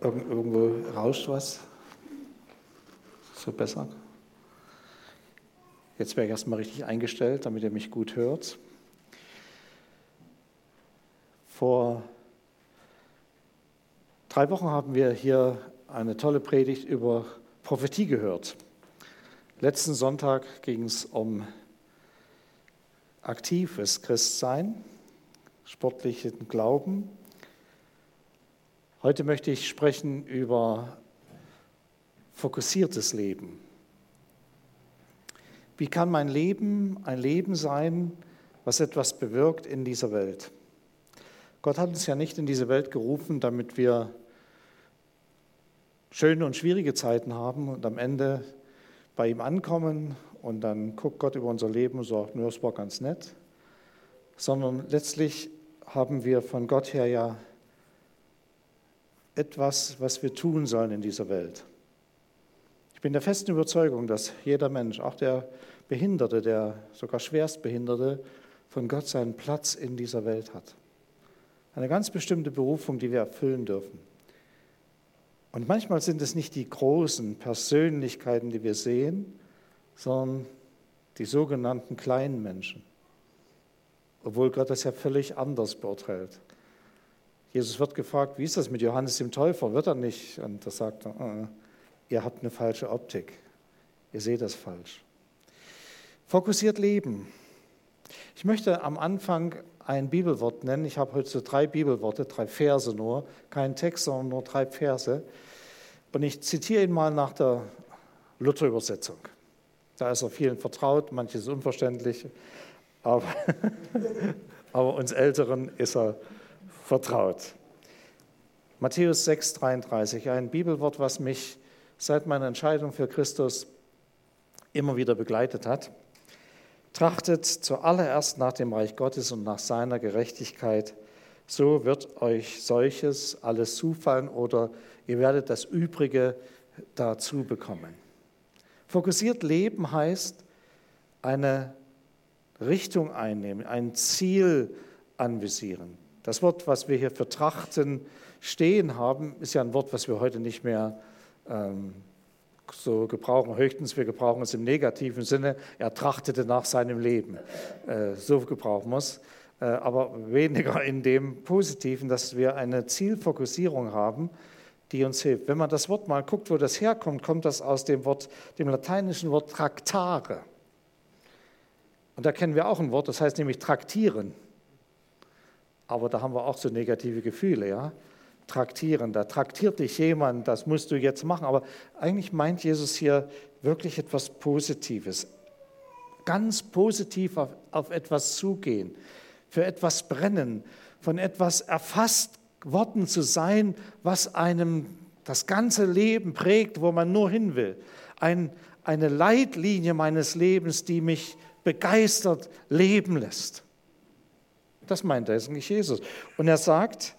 Irgendwo rauscht was. So besser. Jetzt wäre ich erstmal richtig eingestellt, damit ihr mich gut hört. Vor drei Wochen haben wir hier eine tolle Predigt über Prophetie gehört. Letzten Sonntag ging es um aktives Christsein, sportlichen Glauben. Heute möchte ich sprechen über fokussiertes Leben. Wie kann mein Leben ein Leben sein, was etwas bewirkt in dieser Welt? Gott hat uns ja nicht in diese Welt gerufen, damit wir schöne und schwierige Zeiten haben und am Ende bei ihm ankommen und dann guckt Gott über unser Leben und sagt, nur, es war ganz nett, sondern letztlich haben wir von Gott her ja etwas, was wir tun sollen in dieser Welt. Ich bin der festen Überzeugung, dass jeder Mensch, auch der Behinderte, der sogar Schwerstbehinderte, von Gott seinen Platz in dieser Welt hat. Eine ganz bestimmte Berufung, die wir erfüllen dürfen. Und manchmal sind es nicht die großen Persönlichkeiten, die wir sehen, sondern die sogenannten kleinen Menschen. Obwohl Gott das ja völlig anders beurteilt. Jesus wird gefragt, wie ist das mit Johannes dem Täufer? Wird er nicht? Und da sagt er, äh, ihr habt eine falsche Optik. Ihr seht das falsch. Fokussiert Leben. Ich möchte am Anfang ein Bibelwort nennen. Ich habe heute so drei Bibelworte, drei Verse nur, kein Text, sondern nur drei Verse. Und ich zitiere ihn mal nach der Luther-Übersetzung. Da ist er vielen vertraut, manches unverständlich, aber, aber uns Älteren ist er vertraut. Matthäus 6, 33, ein Bibelwort, was mich seit meiner Entscheidung für Christus immer wieder begleitet hat. Trachtet zuallererst nach dem Reich Gottes und nach seiner Gerechtigkeit, so wird euch solches alles zufallen oder ihr werdet das Übrige dazu bekommen. Fokussiert leben heißt eine Richtung einnehmen, ein Ziel anvisieren. Das Wort, was wir hier für trachten stehen haben, ist ja ein Wort, was wir heute nicht mehr ähm, so gebrauchen, höchstens wir gebrauchen es im negativen Sinne, er trachtete nach seinem Leben. Äh, so gebrauchen wir es. Äh, aber weniger in dem Positiven, dass wir eine Zielfokussierung haben, die uns hilft. Wenn man das Wort mal guckt, wo das herkommt, kommt das aus dem Wort, dem lateinischen Wort traktare. Und da kennen wir auch ein Wort, das heißt nämlich traktieren. Aber da haben wir auch so negative Gefühle, ja traktieren. Da traktiert dich jemand, das musst du jetzt machen. Aber eigentlich meint Jesus hier wirklich etwas Positives. Ganz positiv auf, auf etwas zugehen, für etwas brennen, von etwas erfasst worden zu sein, was einem das ganze Leben prägt, wo man nur hin will. Ein, eine Leitlinie meines Lebens, die mich begeistert leben lässt. Das meint eigentlich Jesus. Und er sagt,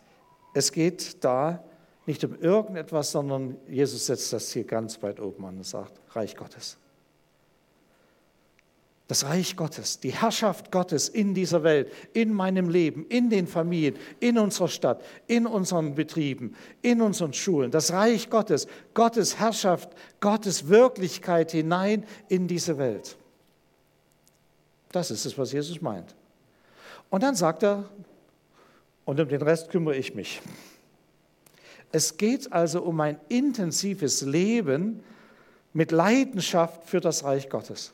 es geht da nicht um irgendetwas, sondern Jesus setzt das Ziel ganz weit oben an und sagt, Reich Gottes. Das Reich Gottes, die Herrschaft Gottes in dieser Welt, in meinem Leben, in den Familien, in unserer Stadt, in unseren Betrieben, in unseren Schulen. Das Reich Gottes, Gottes Herrschaft, Gottes Wirklichkeit hinein in diese Welt. Das ist es, was Jesus meint. Und dann sagt er, und um den Rest kümmere ich mich. Es geht also um ein intensives Leben mit Leidenschaft für das Reich Gottes.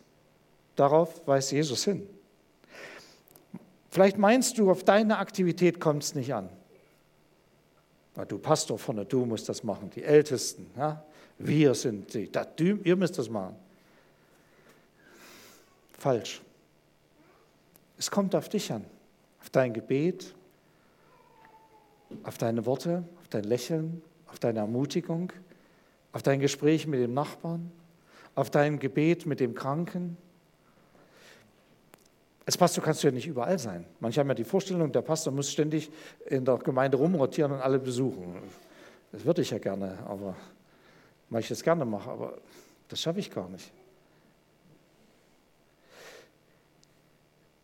Darauf weist Jesus hin. Vielleicht meinst du, auf deine Aktivität kommt es nicht an. Na, du Pastor vorne, du musst das machen, die Ältesten. Ja? Wir sind die, das, ihr müsst das machen. Falsch. Es kommt auf dich an, auf dein Gebet, auf deine Worte, auf dein Lächeln, auf deine Ermutigung, auf dein Gespräch mit dem Nachbarn, auf dein Gebet mit dem Kranken. Als Pastor kannst du ja nicht überall sein. Manche haben ja die Vorstellung, der Pastor muss ständig in der Gemeinde rumrotieren und alle besuchen. Das würde ich ja gerne, aber weil ich das gerne mache, aber das schaffe ich gar nicht.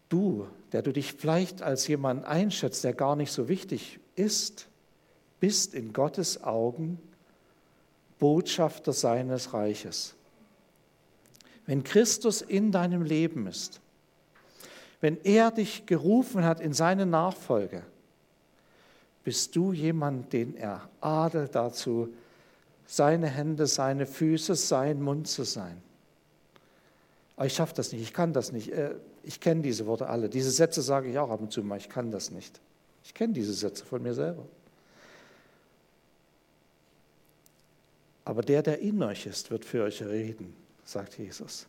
Du, der du dich vielleicht als jemand einschätzt, der gar nicht so wichtig ist, bist in Gottes Augen Botschafter seines Reiches. Wenn Christus in deinem Leben ist, wenn er dich gerufen hat in seine Nachfolge, bist du jemand, den er adelt dazu, seine Hände, seine Füße, sein Mund zu sein. Aber ich schaffe das nicht, ich kann das nicht. Ich kenne diese Worte alle. Diese Sätze sage ich auch ab und zu mal, ich kann das nicht. Ich kenne diese Sätze von mir selber. Aber der, der in euch ist, wird für euch reden, sagt Jesus.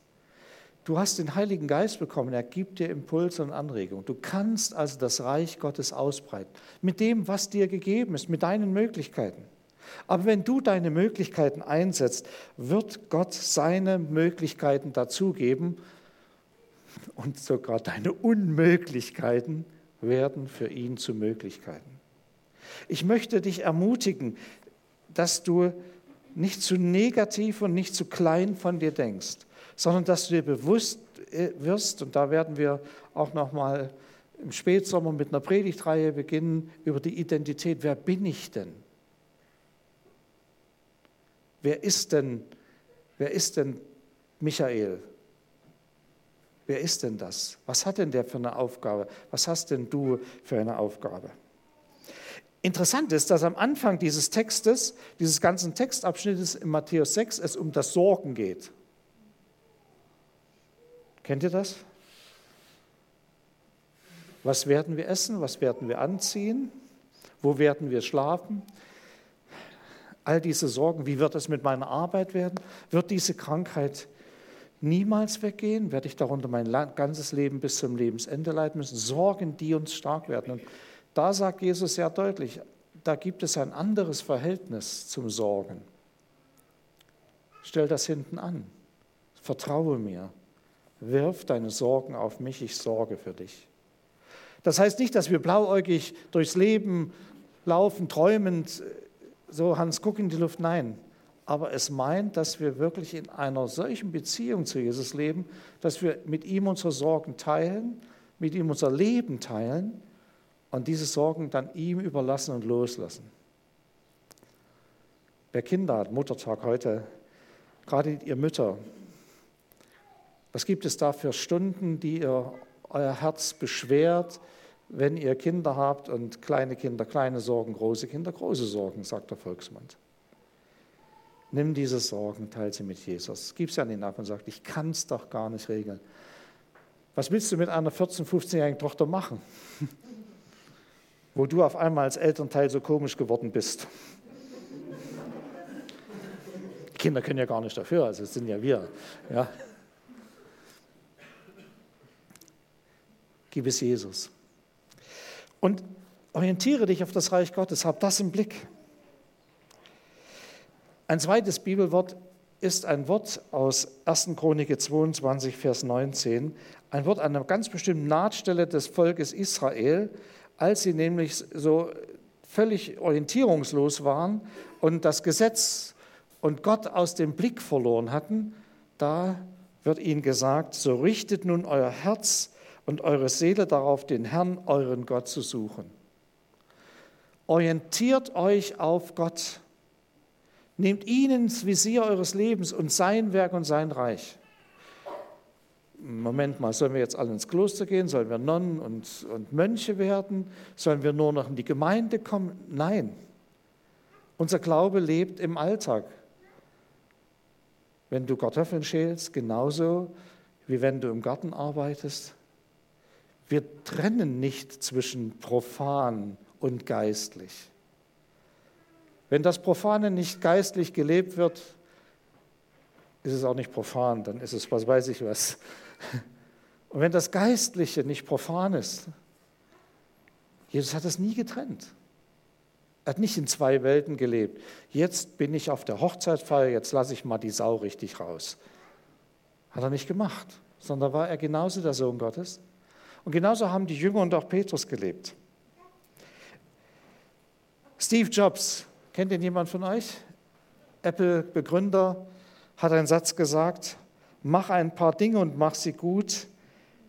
Du hast den Heiligen Geist bekommen, er gibt dir Impulse und Anregungen. Du kannst also das Reich Gottes ausbreiten, mit dem, was dir gegeben ist, mit deinen Möglichkeiten. Aber wenn du deine Möglichkeiten einsetzt, wird Gott seine Möglichkeiten dazugeben und sogar deine Unmöglichkeiten werden für ihn zu Möglichkeiten. Ich möchte dich ermutigen, dass du nicht zu negativ und nicht zu klein von dir denkst, sondern dass du dir bewusst äh, wirst, und da werden wir auch noch mal im Spätsommer mit einer Predigtreihe beginnen über die Identität. Wer bin ich denn? Wer ist denn, wer ist denn Michael? Wer ist denn das? Was hat denn der für eine Aufgabe? Was hast denn du für eine Aufgabe? Interessant ist, dass am Anfang dieses Textes, dieses ganzen Textabschnittes in Matthäus 6, es um das Sorgen geht. Kennt ihr das? Was werden wir essen? Was werden wir anziehen? Wo werden wir schlafen? All diese Sorgen, wie wird es mit meiner Arbeit werden? Wird diese Krankheit niemals weggehen? Werde ich darunter mein ganzes Leben bis zum Lebensende leiden müssen? Sorgen, die uns stark werden. Und da sagt Jesus sehr deutlich, da gibt es ein anderes Verhältnis zum Sorgen. Stell das hinten an. Vertraue mir. Wirf deine Sorgen auf mich, ich sorge für dich. Das heißt nicht, dass wir blauäugig durchs Leben laufen, träumend, so Hans Guck in die Luft. Nein, aber es meint, dass wir wirklich in einer solchen Beziehung zu Jesus leben, dass wir mit ihm unsere Sorgen teilen, mit ihm unser Leben teilen und diese Sorgen dann ihm überlassen und loslassen. Wer Kinder hat, Muttertag heute, gerade ihr Mütter, was gibt es da für Stunden, die ihr euer Herz beschwert, wenn ihr Kinder habt und kleine Kinder, kleine Sorgen, große Kinder, große Sorgen, sagt der Volksmund. Nimm diese Sorgen, teile sie mit Jesus. Gib sie an ihn ab und sag, ich kann es doch gar nicht regeln. Was willst du mit einer 14-, 15-jährigen Tochter machen, wo du auf einmal als Elternteil so komisch geworden bist? Kinder können ja gar nicht dafür, also es sind ja wir. Ja. Gib es Jesus. Und orientiere dich auf das Reich Gottes, hab das im Blick. Ein zweites Bibelwort ist ein Wort aus 1. Chronik 22, Vers 19, ein Wort an einer ganz bestimmten Nahtstelle des Volkes Israel, als sie nämlich so völlig orientierungslos waren und das Gesetz und Gott aus dem Blick verloren hatten, da wird ihnen gesagt, so richtet nun euer Herz und eure Seele darauf, den Herrn, euren Gott zu suchen. Orientiert euch auf Gott. Nehmt ihn ins Visier eures Lebens und sein Werk und sein Reich. Moment mal, sollen wir jetzt alle ins Kloster gehen? Sollen wir Nonnen und, und Mönche werden? Sollen wir nur noch in die Gemeinde kommen? Nein. Unser Glaube lebt im Alltag. Wenn du Kartoffeln schälst, genauso wie wenn du im Garten arbeitest, wir trennen nicht zwischen profan und geistlich. Wenn das Profane nicht geistlich gelebt wird, ist es auch nicht profan, dann ist es was weiß ich was. Und wenn das Geistliche nicht profan ist, Jesus hat es nie getrennt. Er hat nicht in zwei Welten gelebt. Jetzt bin ich auf der Hochzeitsfeier, jetzt lasse ich mal die Sau richtig raus. Hat er nicht gemacht, sondern war er genauso der Sohn Gottes und genauso haben die Jünger und auch Petrus gelebt. Steve Jobs, kennt ihn jemand von euch? Apple-Begründer, hat einen Satz gesagt, mach ein paar Dinge und mach sie gut.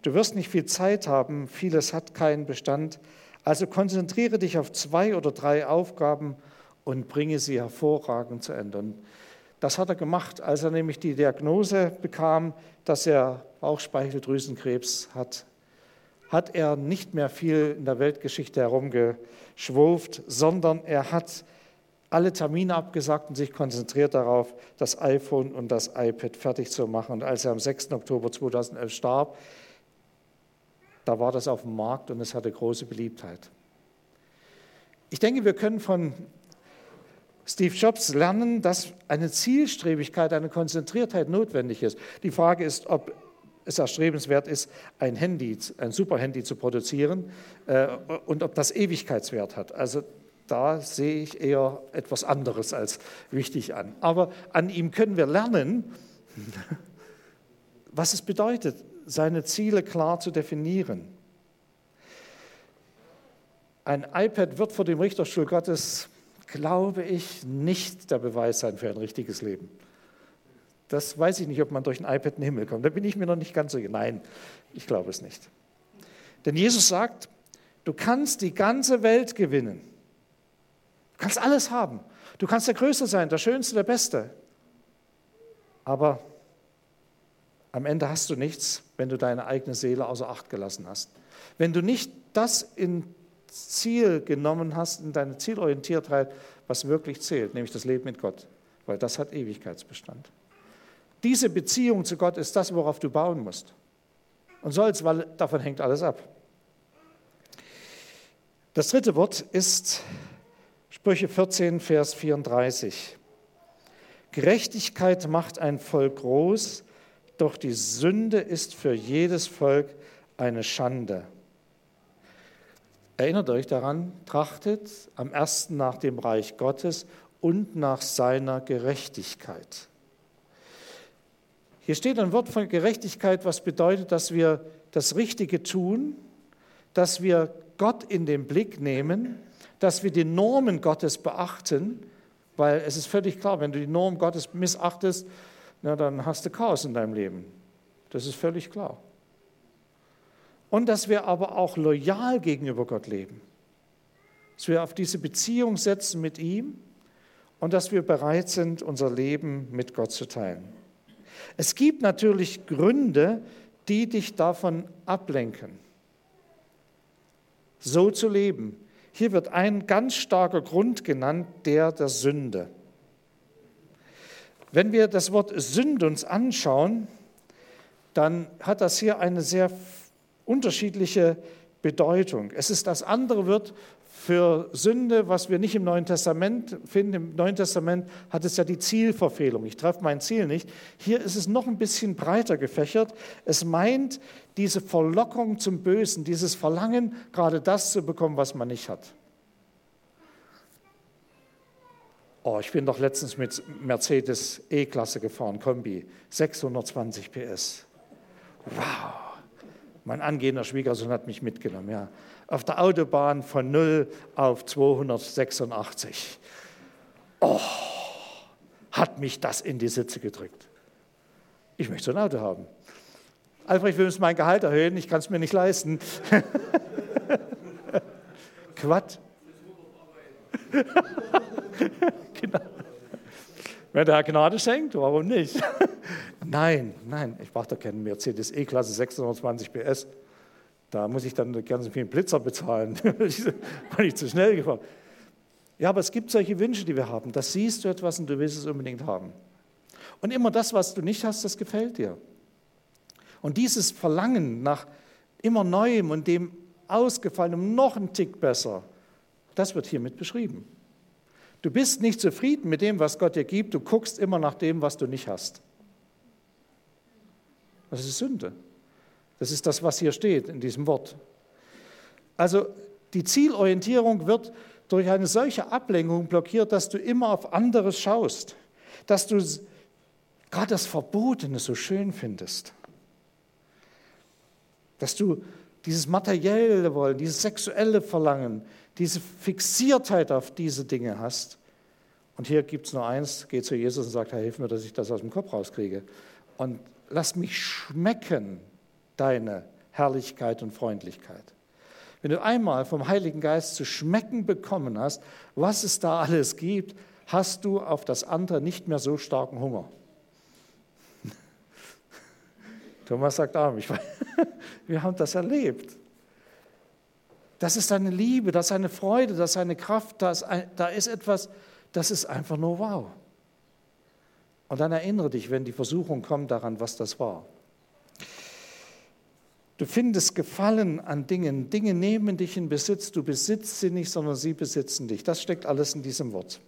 Du wirst nicht viel Zeit haben, vieles hat keinen Bestand, Also konzentriere dich auf zwei oder drei Aufgaben und bringe sie hervorragend zu Ende. Und das hat er gemacht, als er nämlich die Diagnose bekam, dass er Bauchspeicheldrüsenkrebs hat. Hat er nicht mehr viel in der Weltgeschichte herumgeschwurft, sondern er hat alle Termine abgesagt und sich konzentriert darauf, das iPhone und das iPad fertig zu machen. Und als er am 6. Oktober 2011 starb, da war das auf dem Markt und es hatte große Beliebtheit. Ich denke, wir können von Steve Jobs lernen, dass eine Zielstrebigkeit, eine Konzentriertheit notwendig ist. Die Frage ist, ob es erstrebenswert ist, ein Handy, ein Superhandy zu produzieren äh, und ob das Ewigkeitswert hat. Also da sehe ich eher etwas anderes als wichtig an. Aber an ihm können wir lernen, was es bedeutet, seine Ziele klar zu definieren. Ein iPad wird vor dem Richterstuhl Gottes, glaube ich, nicht der Beweis sein für ein richtiges Leben. Das weiß ich nicht, ob man durch ein iPad in den Himmel kommt. Da bin ich mir noch nicht ganz so. Nein, ich glaube es nicht. Denn Jesus sagt, du kannst die ganze Welt gewinnen. Du kannst alles haben. Du kannst der Größte sein, der Schönste, der Beste. Aber am Ende hast du nichts, wenn du deine eigene Seele außer Acht gelassen hast. Wenn du nicht das ins Ziel genommen hast, in deine Zielorientiertheit, was wirklich zählt, nämlich das Leben mit Gott, weil das hat Ewigkeitsbestand. Diese Beziehung zu Gott ist das, worauf du bauen musst. Und sollst, weil davon hängt alles ab. Das dritte Wort ist Sprüche 14, Vers 34. Gerechtigkeit macht ein Volk groß, doch die Sünde ist für jedes Volk eine Schande. Erinnert euch daran, trachtet am ersten nach dem Reich Gottes und nach seiner Gerechtigkeit. Hier steht ein Wort von Gerechtigkeit, was bedeutet, dass wir das Richtige tun, dass wir Gott in den Blick nehmen, dass wir die Normen Gottes beachten, weil es ist völlig klar, wenn du die Norm Gottes missachtest, na, dann hast du Chaos in deinem Leben. Das ist völlig klar. Und dass wir aber auch loyal gegenüber Gott leben. Dass wir auf diese Beziehung setzen mit ihm und dass wir bereit sind, unser Leben mit Gott zu teilen. Es gibt natürlich Gründe, die dich davon ablenken, so zu leben. Hier wird ein ganz starker Grund genannt, der der Sünde. Wenn wir das Wort Sünde uns anschauen, dann hat das hier eine sehr unterschiedliche Bedeutung. Es ist das andere Wort für Sünde, was wir nicht im Neuen Testament finden. Im Neuen Testament hat es ja die Zielverfehlung. Ich treffe mein Ziel nicht. Hier ist es noch ein bisschen breiter gefächert. Es meint diese Verlockung zum Bösen, dieses Verlangen, gerade das zu bekommen, was man nicht hat. Oh, ich bin doch letztens mit Mercedes E-Klasse gefahren, Kombi, 620 PS. Wow. Mein angehender Schwiegersohn hat mich mitgenommen, ja. Auf der Autobahn von 0 auf 286. Oh, hat mich das in die Sitze gedrückt. Ich möchte so ein Auto haben. Albrecht, wir müssen mein Gehalt erhöhen, ich kann es mir nicht leisten. Quatsch. genau. Wenn der Herr Gnade schenkt, warum nicht? nein, nein, ich brauche doch keinen Mercedes E-Klasse 620 PS. Da muss ich dann ganz viel Blitzer bezahlen, weil ich zu schnell gefahren Ja, aber es gibt solche Wünsche, die wir haben. Da siehst du etwas und du willst es unbedingt haben. Und immer das, was du nicht hast, das gefällt dir. Und dieses Verlangen nach immer Neuem und dem Ausgefallenem noch einen Tick besser, das wird hiermit beschrieben. Du bist nicht zufrieden mit dem, was Gott dir gibt, du guckst immer nach dem, was du nicht hast. Das ist Sünde. Das ist das, was hier steht in diesem Wort. Also die Zielorientierung wird durch eine solche Ablenkung blockiert, dass du immer auf anderes schaust, dass du gerade das Verbotene so schön findest, dass du dieses materielle Wollen, dieses sexuelle Verlangen, diese Fixiertheit auf diese Dinge hast. Und hier gibt es nur eins, geh zu Jesus und sagt, Herr, hilf mir, dass ich das aus dem Kopf rauskriege. Und lass mich schmecken deine Herrlichkeit und Freundlichkeit. Wenn du einmal vom Heiligen Geist zu schmecken bekommen hast, was es da alles gibt, hast du auf das andere nicht mehr so starken Hunger. Thomas sagt Amen. Wir haben das erlebt. Das ist eine Liebe, das ist eine Freude, das ist eine Kraft, das ein, da ist etwas, das ist einfach nur wow. Und dann erinnere dich, wenn die Versuchung kommt, daran, was das war. Du findest Gefallen an Dingen. Dinge nehmen dich in Besitz. Du besitzt sie nicht, sondern sie besitzen dich. Das steckt alles in diesem Wort.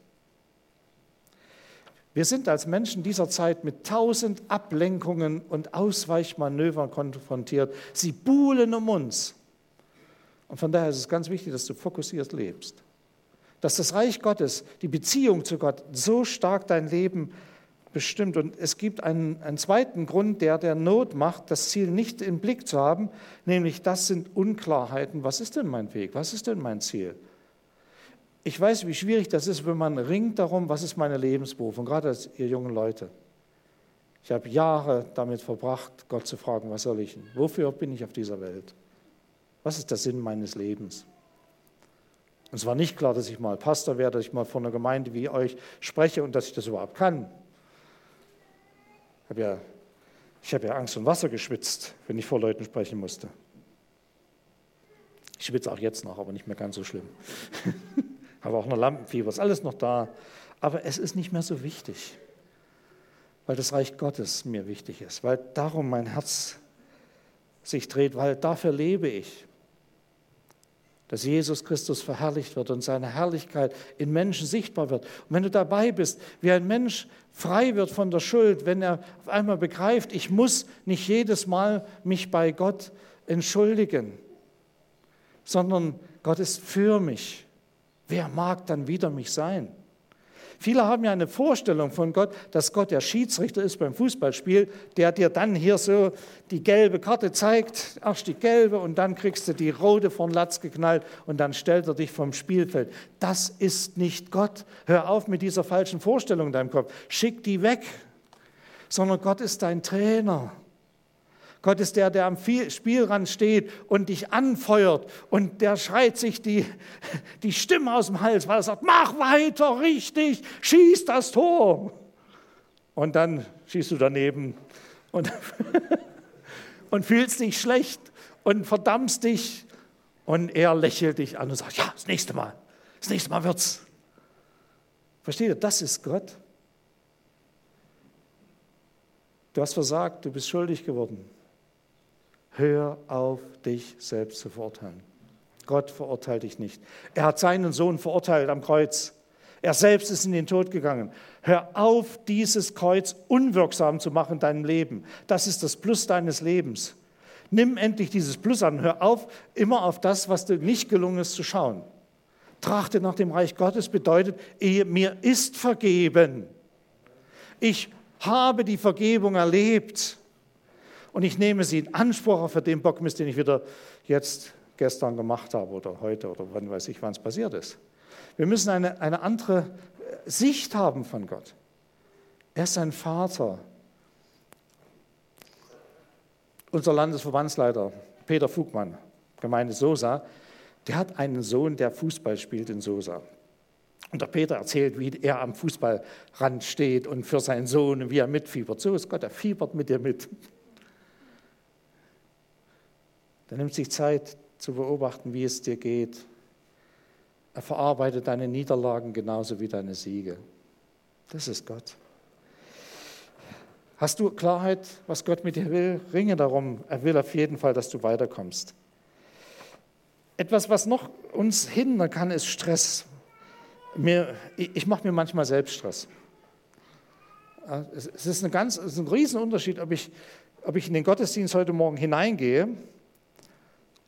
Wir sind als Menschen dieser Zeit mit tausend Ablenkungen und Ausweichmanövern konfrontiert. Sie buhlen um uns. Und von daher ist es ganz wichtig, dass du fokussiert lebst. Dass das Reich Gottes, die Beziehung zu Gott so stark dein Leben bestimmt. Und es gibt einen, einen zweiten Grund, der der Not macht, das Ziel nicht im Blick zu haben, nämlich das sind Unklarheiten. Was ist denn mein Weg? Was ist denn mein Ziel? Ich weiß, wie schwierig das ist, wenn man ringt darum, was ist meine Lebensberufung, gerade als ihr jungen Leute. Ich habe Jahre damit verbracht, Gott zu fragen, was soll ich? Wofür bin ich auf dieser Welt? Was ist der Sinn meines Lebens? Und es war nicht klar, dass ich mal Pastor werde, dass ich mal vor einer Gemeinde wie euch spreche und dass ich das überhaupt kann habe ja, ich habe ja Angst und Wasser geschwitzt, wenn ich vor Leuten sprechen musste. Ich schwitze auch jetzt noch, aber nicht mehr ganz so schlimm. habe auch noch Lampenfieber, ist alles noch da. Aber es ist nicht mehr so wichtig, weil das Reich Gottes mir wichtig ist, weil darum mein Herz sich dreht, weil dafür lebe ich dass Jesus Christus verherrlicht wird und seine Herrlichkeit in Menschen sichtbar wird. Und wenn du dabei bist, wie ein Mensch frei wird von der Schuld, wenn er auf einmal begreift, ich muss nicht jedes Mal mich bei Gott entschuldigen, sondern Gott ist für mich. Wer mag dann wieder mich sein? Viele haben ja eine Vorstellung von Gott, dass Gott der Schiedsrichter ist beim Fußballspiel, der dir dann hier so die gelbe Karte zeigt, erst die gelbe und dann kriegst du die rote von Latz geknallt und dann stellt er dich vom Spielfeld. Das ist nicht Gott. Hör auf mit dieser falschen Vorstellung in deinem Kopf. Schick die weg. Sondern Gott ist dein Trainer. Gott ist der, der am Spielrand steht und dich anfeuert und der schreit sich die, die Stimme aus dem Hals, weil er sagt, mach weiter, richtig, schieß das Tor. Und dann schießt du daneben und, und fühlst dich schlecht und verdammst dich und er lächelt dich an und sagt, ja, das nächste Mal, das nächste Mal wird's. Versteht ihr, das ist Gott. Du hast versagt, du bist schuldig geworden. Hör auf, dich selbst zu verurteilen. Gott verurteilt dich nicht. Er hat seinen Sohn verurteilt am Kreuz. Er selbst ist in den Tod gegangen. Hör auf, dieses Kreuz unwirksam zu machen in deinem Leben. Das ist das Plus deines Lebens. Nimm endlich dieses Plus an. Hör auf, immer auf das, was dir nicht gelungen ist, zu schauen. Trachte nach dem Reich Gottes bedeutet, mir ist vergeben. Ich habe die Vergebung erlebt und ich nehme sie in Anspruch für den Bockmist, den ich wieder jetzt gestern gemacht habe oder heute oder wann weiß ich, wann es passiert ist. Wir müssen eine, eine andere Sicht haben von Gott. Er ist ein Vater. Unser Landesverbandsleiter Peter Fugmann, Gemeinde Sosa, der hat einen Sohn, der Fußball spielt in Sosa. Und der Peter erzählt, wie er am Fußballrand steht und für seinen Sohn, wie er mitfiebert. So ist Gott, er fiebert mit dir mit. Er nimmt sich Zeit zu beobachten, wie es dir geht. Er verarbeitet deine Niederlagen genauso wie deine Siege. Das ist Gott. Hast du Klarheit, was Gott mit dir will? Ringe darum. Er will auf jeden Fall, dass du weiterkommst. Etwas, was noch uns hindern kann, ist Stress. Mir, ich mache mir manchmal selbst Stress. Es ist, ein ganz, es ist ein Riesenunterschied, ob ich, ob ich in den Gottesdienst heute Morgen hineingehe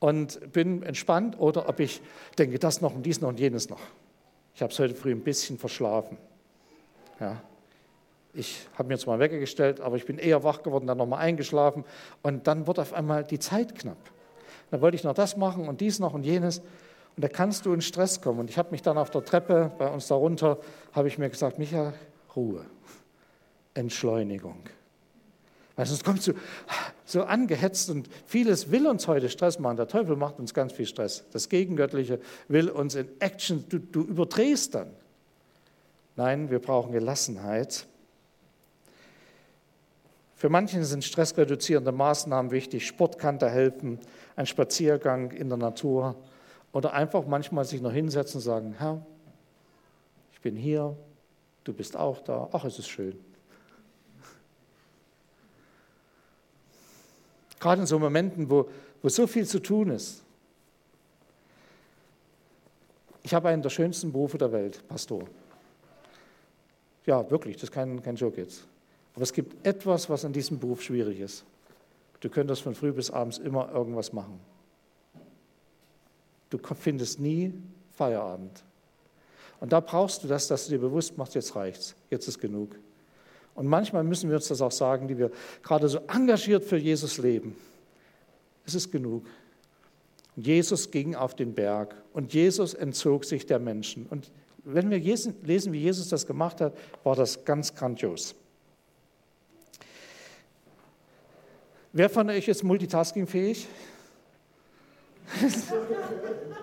und bin entspannt oder ob ich denke, das noch und dies noch und jenes noch. Ich habe es heute früh ein bisschen verschlafen. Ja. Ich habe mir zwar Wecker gestellt, aber ich bin eher wach geworden, dann nochmal eingeschlafen und dann wird auf einmal die Zeit knapp. Dann wollte ich noch das machen und dies noch und jenes und da kannst du in Stress kommen. Und ich habe mich dann auf der Treppe bei uns darunter, habe ich mir gesagt, Micha, Ruhe, Entschleunigung. Weil sonst kommt so, so angehetzt und vieles will uns heute Stress machen. Der Teufel macht uns ganz viel Stress. Das Gegengöttliche will uns in Action, du, du überdrehst dann. Nein, wir brauchen Gelassenheit. Für manchen sind stressreduzierende Maßnahmen wichtig. Sport kann da helfen, ein Spaziergang in der Natur oder einfach manchmal sich noch hinsetzen und sagen, Herr, ich bin hier, du bist auch da, ach, es ist schön. Gerade in so Momenten, wo, wo so viel zu tun ist. Ich habe einen der schönsten Berufe der Welt, Pastor. Ja, wirklich, das ist kein, kein Joke jetzt. Aber es gibt etwas, was an diesem Beruf schwierig ist. Du könntest von früh bis abends immer irgendwas machen. Du findest nie Feierabend. Und da brauchst du das, dass du dir bewusst machst, jetzt reicht's, jetzt ist genug. Und manchmal müssen wir uns das auch sagen, die wir gerade so engagiert für Jesus leben. Es ist genug. Jesus ging auf den Berg und Jesus entzog sich der Menschen. Und wenn wir lesen, wie Jesus das gemacht hat, war das ganz grandios. Wer von euch ist multitaskingfähig?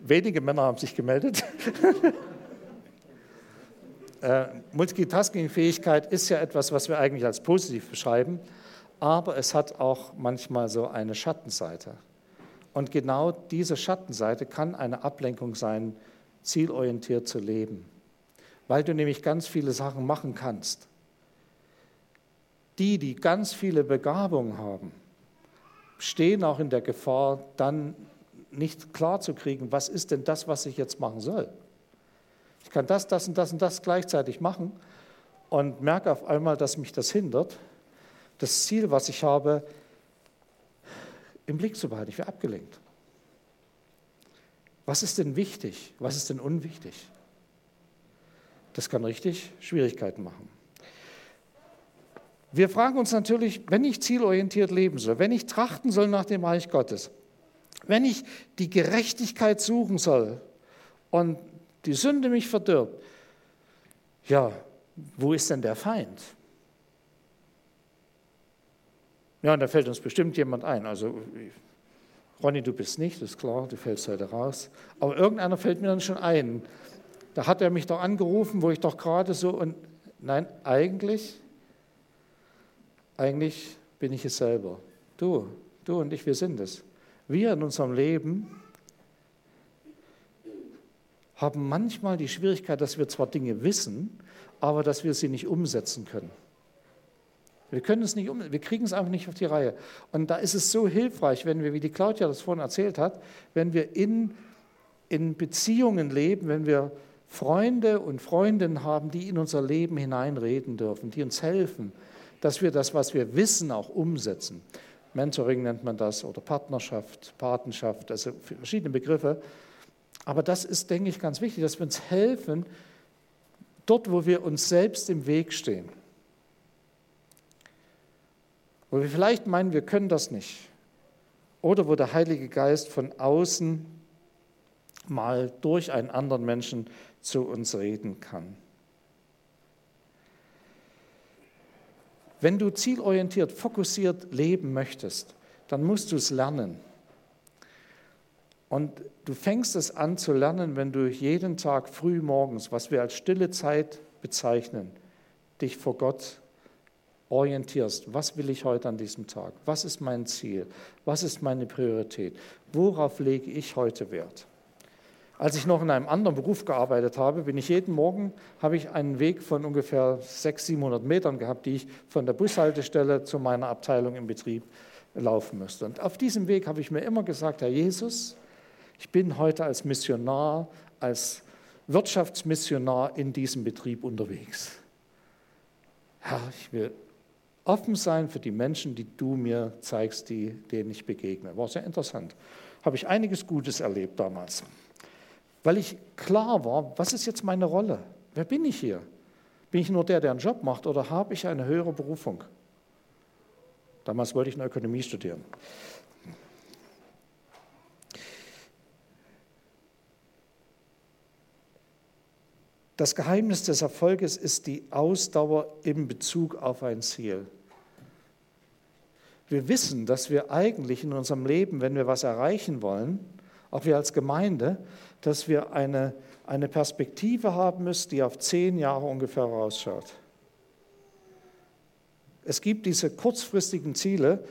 Wenige Männer haben sich gemeldet. äh, Multitasking-Fähigkeit ist ja etwas, was wir eigentlich als positiv beschreiben, aber es hat auch manchmal so eine Schattenseite. Und genau diese Schattenseite kann eine Ablenkung sein, zielorientiert zu leben, weil du nämlich ganz viele Sachen machen kannst. Die, die ganz viele Begabungen haben, stehen auch in der Gefahr, dann nicht klar zu kriegen, was ist denn das, was ich jetzt machen soll. Ich kann das, das und das und das gleichzeitig machen und merke auf einmal, dass mich das hindert, das Ziel, was ich habe, im Blick zu behalten. Ich werde abgelenkt. Was ist denn wichtig? Was ist denn unwichtig? Das kann richtig Schwierigkeiten machen. Wir fragen uns natürlich, wenn ich zielorientiert leben soll, wenn ich trachten soll nach dem Reich Gottes, wenn ich die Gerechtigkeit suchen soll und die Sünde mich verdirbt, ja, wo ist denn der Feind? Ja, und da fällt uns bestimmt jemand ein. Also, Ronny, du bist nicht, ist klar, du fällst heute raus. Aber irgendeiner fällt mir dann schon ein. Da hat er mich doch angerufen, wo ich doch gerade so und nein, eigentlich, eigentlich bin ich es selber. Du, du und ich, wir sind es. Wir in unserem Leben haben manchmal die Schwierigkeit, dass wir zwar Dinge wissen, aber dass wir sie nicht umsetzen können. Wir können es nicht um, wir kriegen es einfach nicht auf die Reihe. Und da ist es so hilfreich, wenn wir, wie die Claudia das vorhin erzählt hat, wenn wir in, in Beziehungen leben, wenn wir Freunde und Freundinnen haben, die in unser Leben hineinreden dürfen, die uns helfen, dass wir das, was wir wissen, auch umsetzen. Mentoring nennt man das oder Partnerschaft, Patenschaft, also verschiedene Begriffe. Aber das ist, denke ich, ganz wichtig, dass wir uns helfen, dort, wo wir uns selbst im Weg stehen. Wo wir vielleicht meinen, wir können das nicht. Oder wo der Heilige Geist von außen mal durch einen anderen Menschen zu uns reden kann. Wenn du zielorientiert, fokussiert leben möchtest, dann musst du es lernen. Und du fängst es an zu lernen, wenn du jeden Tag früh morgens, was wir als stille Zeit bezeichnen, dich vor Gott orientierst. Was will ich heute an diesem Tag? Was ist mein Ziel? Was ist meine Priorität? Worauf lege ich heute Wert? Als ich noch in einem anderen Beruf gearbeitet habe, bin ich jeden Morgen, habe ich einen Weg von ungefähr 600, 700 Metern gehabt, die ich von der Bushaltestelle zu meiner Abteilung im Betrieb laufen müsste. Und auf diesem Weg habe ich mir immer gesagt, Herr Jesus, ich bin heute als Missionar, als Wirtschaftsmissionar in diesem Betrieb unterwegs. Herr, ich will offen sein für die Menschen, die du mir zeigst, die, denen ich begegne. War sehr interessant. Habe ich einiges Gutes erlebt damals weil ich klar war, was ist jetzt meine Rolle? Wer bin ich hier? Bin ich nur der, der einen Job macht oder habe ich eine höhere Berufung? Damals wollte ich eine Ökonomie studieren. Das Geheimnis des Erfolges ist die Ausdauer in Bezug auf ein Ziel. Wir wissen, dass wir eigentlich in unserem Leben, wenn wir was erreichen wollen, auch wir als Gemeinde, dass wir eine, eine Perspektive haben müssen, die auf zehn Jahre ungefähr rausschaut. Es gibt diese kurzfristigen Ziele,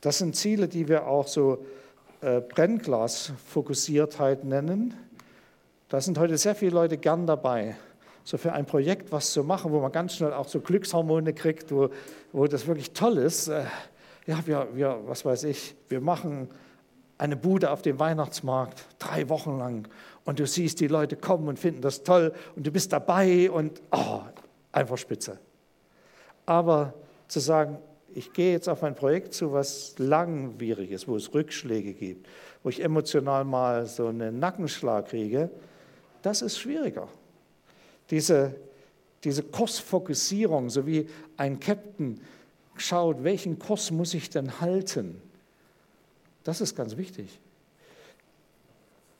das sind Ziele, die wir auch so äh, Brennglasfokussiertheit nennen. Da sind heute sehr viele Leute gern dabei, so für ein Projekt was zu machen, wo man ganz schnell auch so Glückshormone kriegt, wo, wo das wirklich toll ist. Äh, ja, wir, wir, was weiß ich, wir machen eine Bude auf dem Weihnachtsmarkt drei Wochen lang und du siehst, die Leute kommen und finden das toll und du bist dabei und oh, einfach spitze. Aber zu sagen, ich gehe jetzt auf ein Projekt zu, was langwierig ist, wo es Rückschläge gibt, wo ich emotional mal so einen Nackenschlag kriege, das ist schwieriger. Diese, diese Kursfokussierung, so wie ein Captain schaut, welchen Kurs muss ich denn halten, das ist ganz wichtig.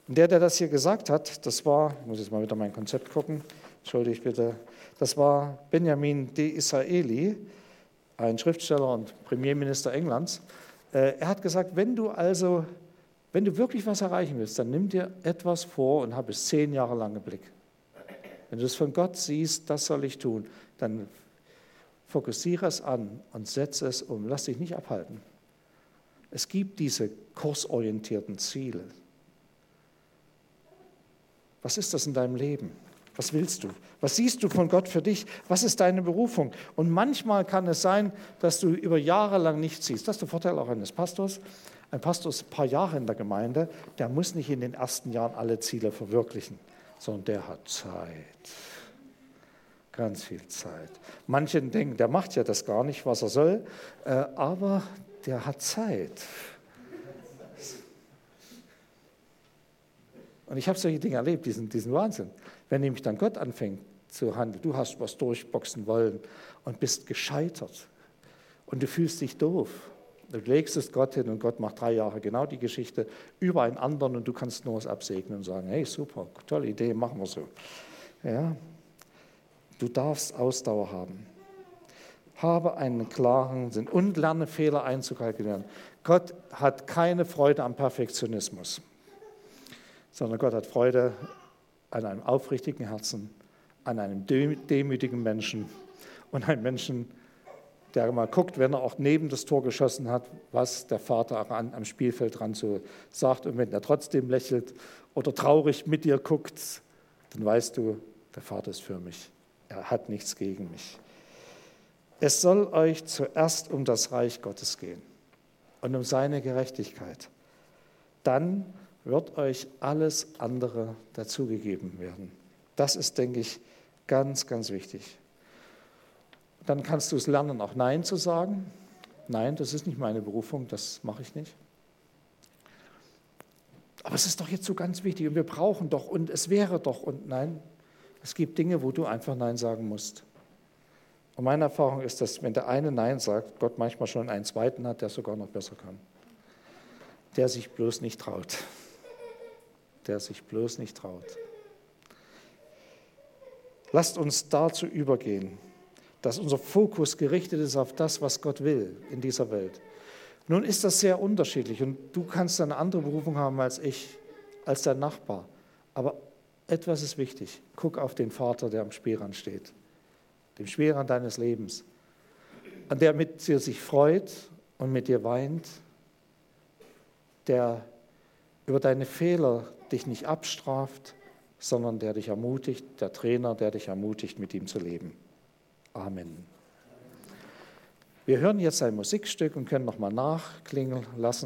Der, der das hier gesagt hat, das war, ich muss jetzt mal wieder mein Konzept gucken, entschuldige bitte, das war Benjamin de Israeli, ein Schriftsteller und Premierminister Englands, äh, er hat gesagt, wenn du also, wenn du wirklich was erreichen willst, dann nimm dir etwas vor und hab es zehn Jahre lang im Blick. Wenn du es von Gott siehst, das soll ich tun, dann fokussiere es an und setze es um. Lass dich nicht abhalten. Es gibt diese kursorientierten Ziele. Was ist das in deinem Leben? Was willst du? Was siehst du von Gott für dich? Was ist deine Berufung? Und manchmal kann es sein, dass du über Jahre lang nichts siehst. Das ist der Vorteil auch eines Pastors. Ein Pastor ist ein paar Jahre in der Gemeinde, der muss nicht in den ersten Jahren alle Ziele verwirklichen, sondern der hat Zeit. Ganz viel Zeit. Manche denken, der macht ja das gar nicht, was er soll, äh, aber der hat Zeit. Und ich habe solche Dinge erlebt, diesen, diesen Wahnsinn. Wenn nämlich dann Gott anfängt zu handeln, du hast was durchboxen wollen und bist gescheitert und du fühlst dich doof. Du legst es Gott hin und Gott macht drei Jahre genau die Geschichte über einen anderen und du kannst nur was absegnen und sagen, hey, super, tolle Idee, machen wir so. Ja, du darfst Ausdauer haben. Habe einen klaren Sinn und lerne Fehler einzukalkulieren. Gott hat keine Freude am Perfektionismus, sondern Gott hat Freude an einem aufrichtigen Herzen, an einem demütigen Menschen und einem Menschen, der mal guckt, wenn er auch neben das Tor geschossen hat, was der Vater an, am Spielfeld dran so sagt. Und wenn er trotzdem lächelt oder traurig mit dir guckt, dann weißt du, der Vater ist für mich. Er hat nichts gegen mich. Es soll euch zuerst um das Reich Gottes gehen und um seine Gerechtigkeit. Dann wird euch alles andere dazugegeben werden. Das ist, denke ich, ganz, ganz wichtig. Dann kannst du es lernen, auch Nein zu sagen. Nein, das ist nicht meine Berufung, das mache ich nicht. Aber es ist doch jetzt so ganz wichtig und wir brauchen doch und es wäre doch und nein, es gibt Dinge, wo du einfach Nein sagen musst. Und meine Erfahrung ist, dass wenn der eine Nein sagt, Gott manchmal schon einen zweiten hat, der sogar noch besser kann. Der sich bloß nicht traut der sich bloß nicht traut. Lasst uns dazu übergehen, dass unser Fokus gerichtet ist auf das, was Gott will in dieser Welt. Nun ist das sehr unterschiedlich und du kannst eine andere Berufung haben als ich, als dein Nachbar. Aber etwas ist wichtig. Guck auf den Vater, der am Spielrand steht, dem Spielrand deines Lebens, an der mit dir sich freut und mit dir weint, der über deine Fehler dich nicht abstraft, sondern der dich ermutigt, der Trainer, der dich ermutigt, mit ihm zu leben. Amen. Wir hören jetzt ein Musikstück und können nochmal nachklingen lassen.